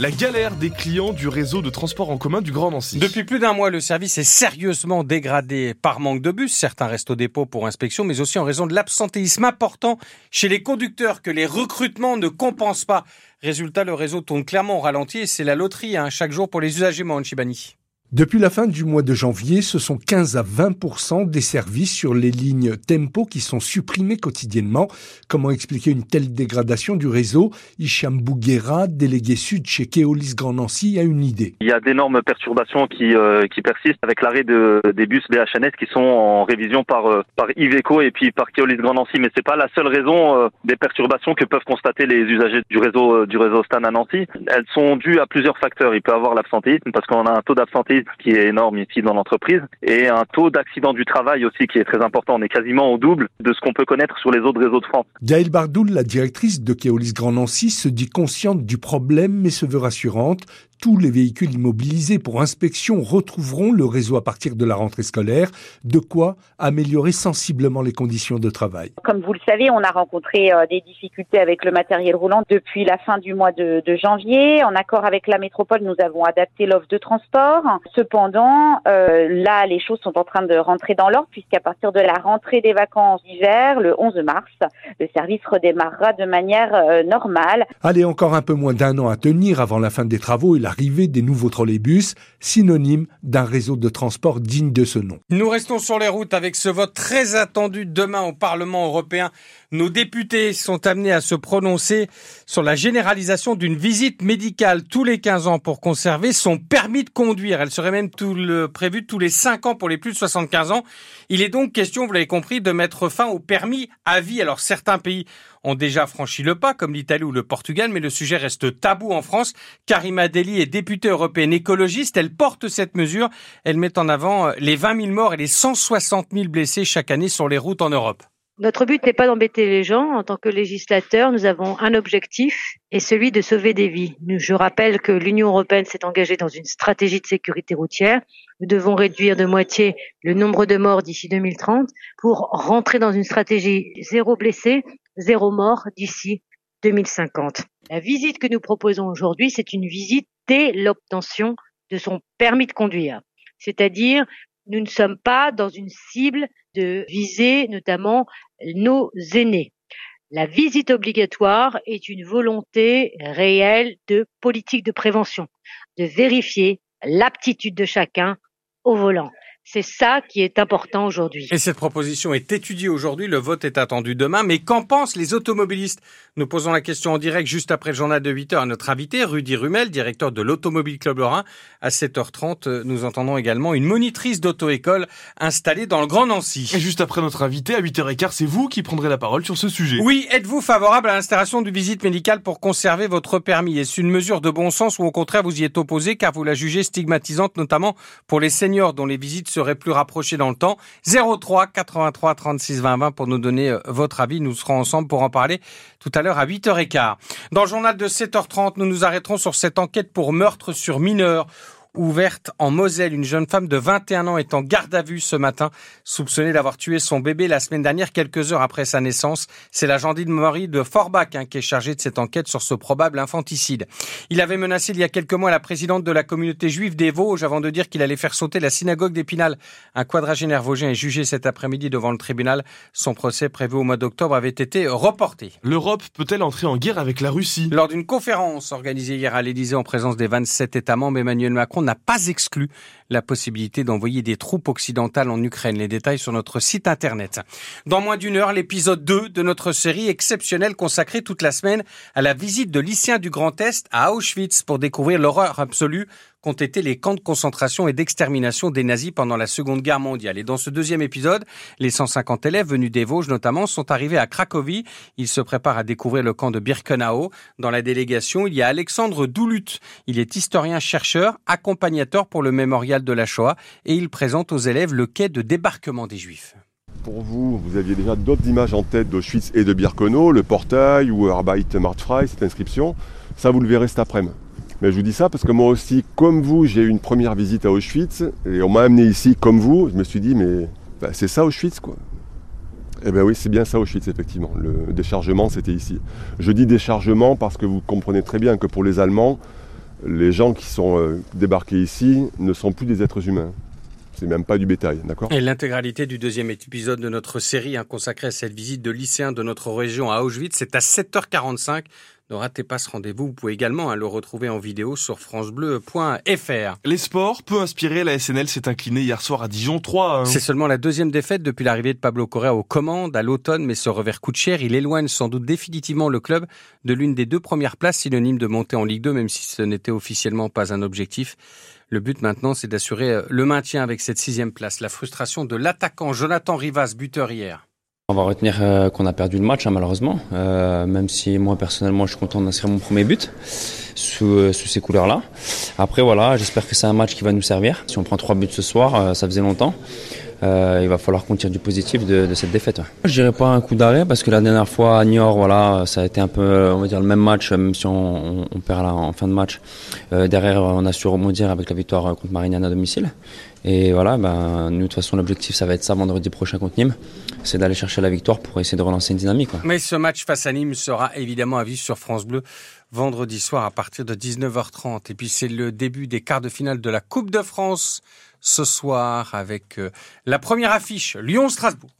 la galère des clients du réseau de transport en commun du Grand Nancy. Depuis plus d'un mois, le service est sérieusement dégradé par manque de bus. Certains restent au dépôt pour inspection, mais aussi en raison de l'absentéisme important chez les conducteurs que les recrutements ne compensent pas. Résultat, le réseau tourne clairement au ralenti et c'est la loterie hein, chaque jour pour les usagers, Chibani. Depuis la fin du mois de janvier, ce sont 15 à 20% des services sur les lignes Tempo qui sont supprimés quotidiennement. Comment expliquer une telle dégradation du réseau? Hicham Bouguera, délégué sud chez Keolis Grand Nancy, a une idée. Il y a d'énormes perturbations qui, euh, qui persistent avec l'arrêt de, des bus BHNS qui sont en révision par, euh, par Iveco et puis par Keolis Grand Nancy. Mais c'est pas la seule raison euh, des perturbations que peuvent constater les usagers du réseau, du réseau Stan à Nancy. Elles sont dues à plusieurs facteurs. Il peut y avoir l'absentéisme parce qu'on a un taux d'absentéisme qui est énorme ici dans l'entreprise et un taux d'accident du travail aussi qui est très important. On est quasiment au double de ce qu'on peut connaître sur les autres réseaux de France. Gaëlle Bardoul, la directrice de Keolis Grand Nancy, se dit consciente du problème mais se veut rassurante tous les véhicules immobilisés pour inspection retrouveront le réseau à partir de la rentrée scolaire, de quoi améliorer sensiblement les conditions de travail. Comme vous le savez, on a rencontré euh, des difficultés avec le matériel roulant depuis la fin du mois de, janvier. En accord avec la métropole, nous avons adapté l'offre de transport. Cependant, euh, là, les choses sont en train de rentrer dans l'ordre puisqu'à partir de la rentrée des vacances d'hiver, le 11 mars, le service redémarrera de manière euh, normale. Allez, encore un peu moins d'un an à tenir avant la fin des travaux et la l'arrivée des nouveaux trolleybus, synonyme d'un réseau de transport digne de ce nom. Nous restons sur les routes avec ce vote très attendu demain au Parlement européen. Nos députés sont amenés à se prononcer sur la généralisation d'une visite médicale tous les 15 ans pour conserver son permis de conduire. Elle serait même prévue tous les 5 ans pour les plus de 75 ans. Il est donc question, vous l'avez compris, de mettre fin au permis à vie. Alors certains pays ont déjà franchi le pas, comme l'Italie ou le Portugal, mais le sujet reste tabou en France. Karima Deli est députée européenne écologiste. Elle porte cette mesure. Elle met en avant euh, les 20 000 morts et les 160 000 blessés chaque année sur les routes en Europe. Notre but n'est pas d'embêter les gens. En tant que législateur, nous avons un objectif et celui de sauver des vies. Je rappelle que l'Union européenne s'est engagée dans une stratégie de sécurité routière. Nous devons réduire de moitié le nombre de morts d'ici 2030 pour rentrer dans une stratégie zéro blessé, zéro mort d'ici 2050. La visite que nous proposons aujourd'hui, c'est une visite dès l'obtention de son permis de conduire. C'est-à-dire, nous ne sommes pas dans une cible de viser notamment nos aînés. La visite obligatoire est une volonté réelle de politique de prévention, de vérifier l'aptitude de chacun au volant. C'est ça qui est important aujourd'hui. Et cette proposition est étudiée aujourd'hui, le vote est attendu demain, mais qu'en pensent les automobilistes? Nous posons la question en direct juste après le journal de 8 heures à notre invité, Rudy Rumel, directeur de l'Automobile Club Lorrain. À 7h30, nous entendons également une monitrice d'auto-école installée dans le Grand Nancy. Et juste après notre invité, à 8h15, c'est vous qui prendrez la parole sur ce sujet. Oui, êtes-vous favorable à l'installation du visite médicale pour conserver votre permis? Est-ce une mesure de bon sens ou au contraire vous y êtes opposé car vous la jugez stigmatisante, notamment pour les seniors dont les visites se serait plus rapproché dans le temps. 03 83 36 20 20 pour nous donner euh, votre avis. Nous serons ensemble pour en parler tout à l'heure à 8h15. Dans le journal de 7h30, nous nous arrêterons sur cette enquête pour meurtre sur mineurs ouverte en Moselle. Une jeune femme de 21 ans est en garde à vue ce matin, soupçonnée d'avoir tué son bébé la semaine dernière, quelques heures après sa naissance. C'est la gendarmerie de Forbach hein, qui est chargée de cette enquête sur ce probable infanticide. Il avait menacé il y a quelques mois la présidente de la communauté juive des Vosges avant de dire qu'il allait faire sauter la synagogue d'Épinal. Un quadragénaire vosgien est jugé cet après-midi devant le tribunal. Son procès prévu au mois d'octobre avait été reporté. L'Europe peut-elle entrer en guerre avec la Russie? Lors d'une conférence organisée hier à l'Élysée en présence des 27 États membres, Emmanuel Macron n'a pas exclu la possibilité d'envoyer des troupes occidentales en Ukraine. Les détails sur notre site internet. Dans moins d'une heure, l'épisode 2 de notre série exceptionnelle consacrée toute la semaine à la visite de lycéens du Grand Est à Auschwitz pour découvrir l'horreur absolue qu'ont été les camps de concentration et d'extermination des nazis pendant la Seconde Guerre mondiale. Et dans ce deuxième épisode, les 150 élèves venus des Vosges notamment sont arrivés à Cracovie. Ils se préparent à découvrir le camp de Birkenau. Dans la délégation, il y a Alexandre Doulut. Il est historien-chercheur, accompagnateur pour le mémorial de la Shoah et il présente aux élèves le quai de débarquement des Juifs. Pour vous, vous aviez déjà d'autres images en tête d'Auschwitz et de Birkenau, le portail ou Arbeit macht frei, cette inscription. Ça, vous le verrez cet après-midi. Mais je vous dis ça parce que moi aussi, comme vous, j'ai eu une première visite à Auschwitz et on m'a amené ici comme vous. Je me suis dit, mais bah, c'est ça Auschwitz quoi. Eh bien oui, c'est bien ça Auschwitz, effectivement. Le déchargement, c'était ici. Je dis déchargement parce que vous comprenez très bien que pour les Allemands, les gens qui sont euh, débarqués ici ne sont plus des êtres humains. C'est même pas du bétail, d'accord? Et l'intégralité du deuxième épisode de notre série hein, consacrée à cette visite de lycéens de notre région à Auschwitz, c'est à 7h45 ne ratez pas ce rendez-vous. Vous pouvez également hein, le retrouver en vidéo sur francebleu.fr. Les sports, peu inspirés, la SNL s'est inclinée hier soir à Dijon 3. C'est seulement la deuxième défaite depuis l'arrivée de Pablo Correa aux commandes à l'automne, mais ce revers coûte cher. Il éloigne sans doute définitivement le club de l'une des deux premières places synonymes de monter en Ligue 2, même si ce n'était officiellement pas un objectif. Le but maintenant, c'est d'assurer euh, le maintien avec cette sixième place. La frustration de l'attaquant Jonathan Rivas, buteur hier. On va retenir euh, qu'on a perdu le match, hein, malheureusement. Euh, même si moi, personnellement, je suis content d'inscrire mon premier but euh, sous ces couleurs-là. Après, voilà, j'espère que c'est un match qui va nous servir. Si on prend trois buts ce soir, ça faisait longtemps. Il va falloir qu'on tire du positif de, de cette défaite. Je dirais pas un coup d'arrêt parce que la dernière fois à Niort, voilà, ça a été un peu, on va dire, le même match, même si on, on perd là en fin de match. derrière, on a su rebondir avec la victoire contre Marignane à domicile. Et voilà, ben, nous, de toute façon, l'objectif, ça va être ça vendredi prochain contre Nîmes. C'est d'aller chercher la victoire pour essayer de relancer une dynamique. Mais ce match face à Nîmes sera évidemment à vivre sur France Bleu vendredi soir à partir de 19h30. Et puis, c'est le début des quarts de finale de la Coupe de France ce soir avec euh, la première affiche Lyon-Strasbourg.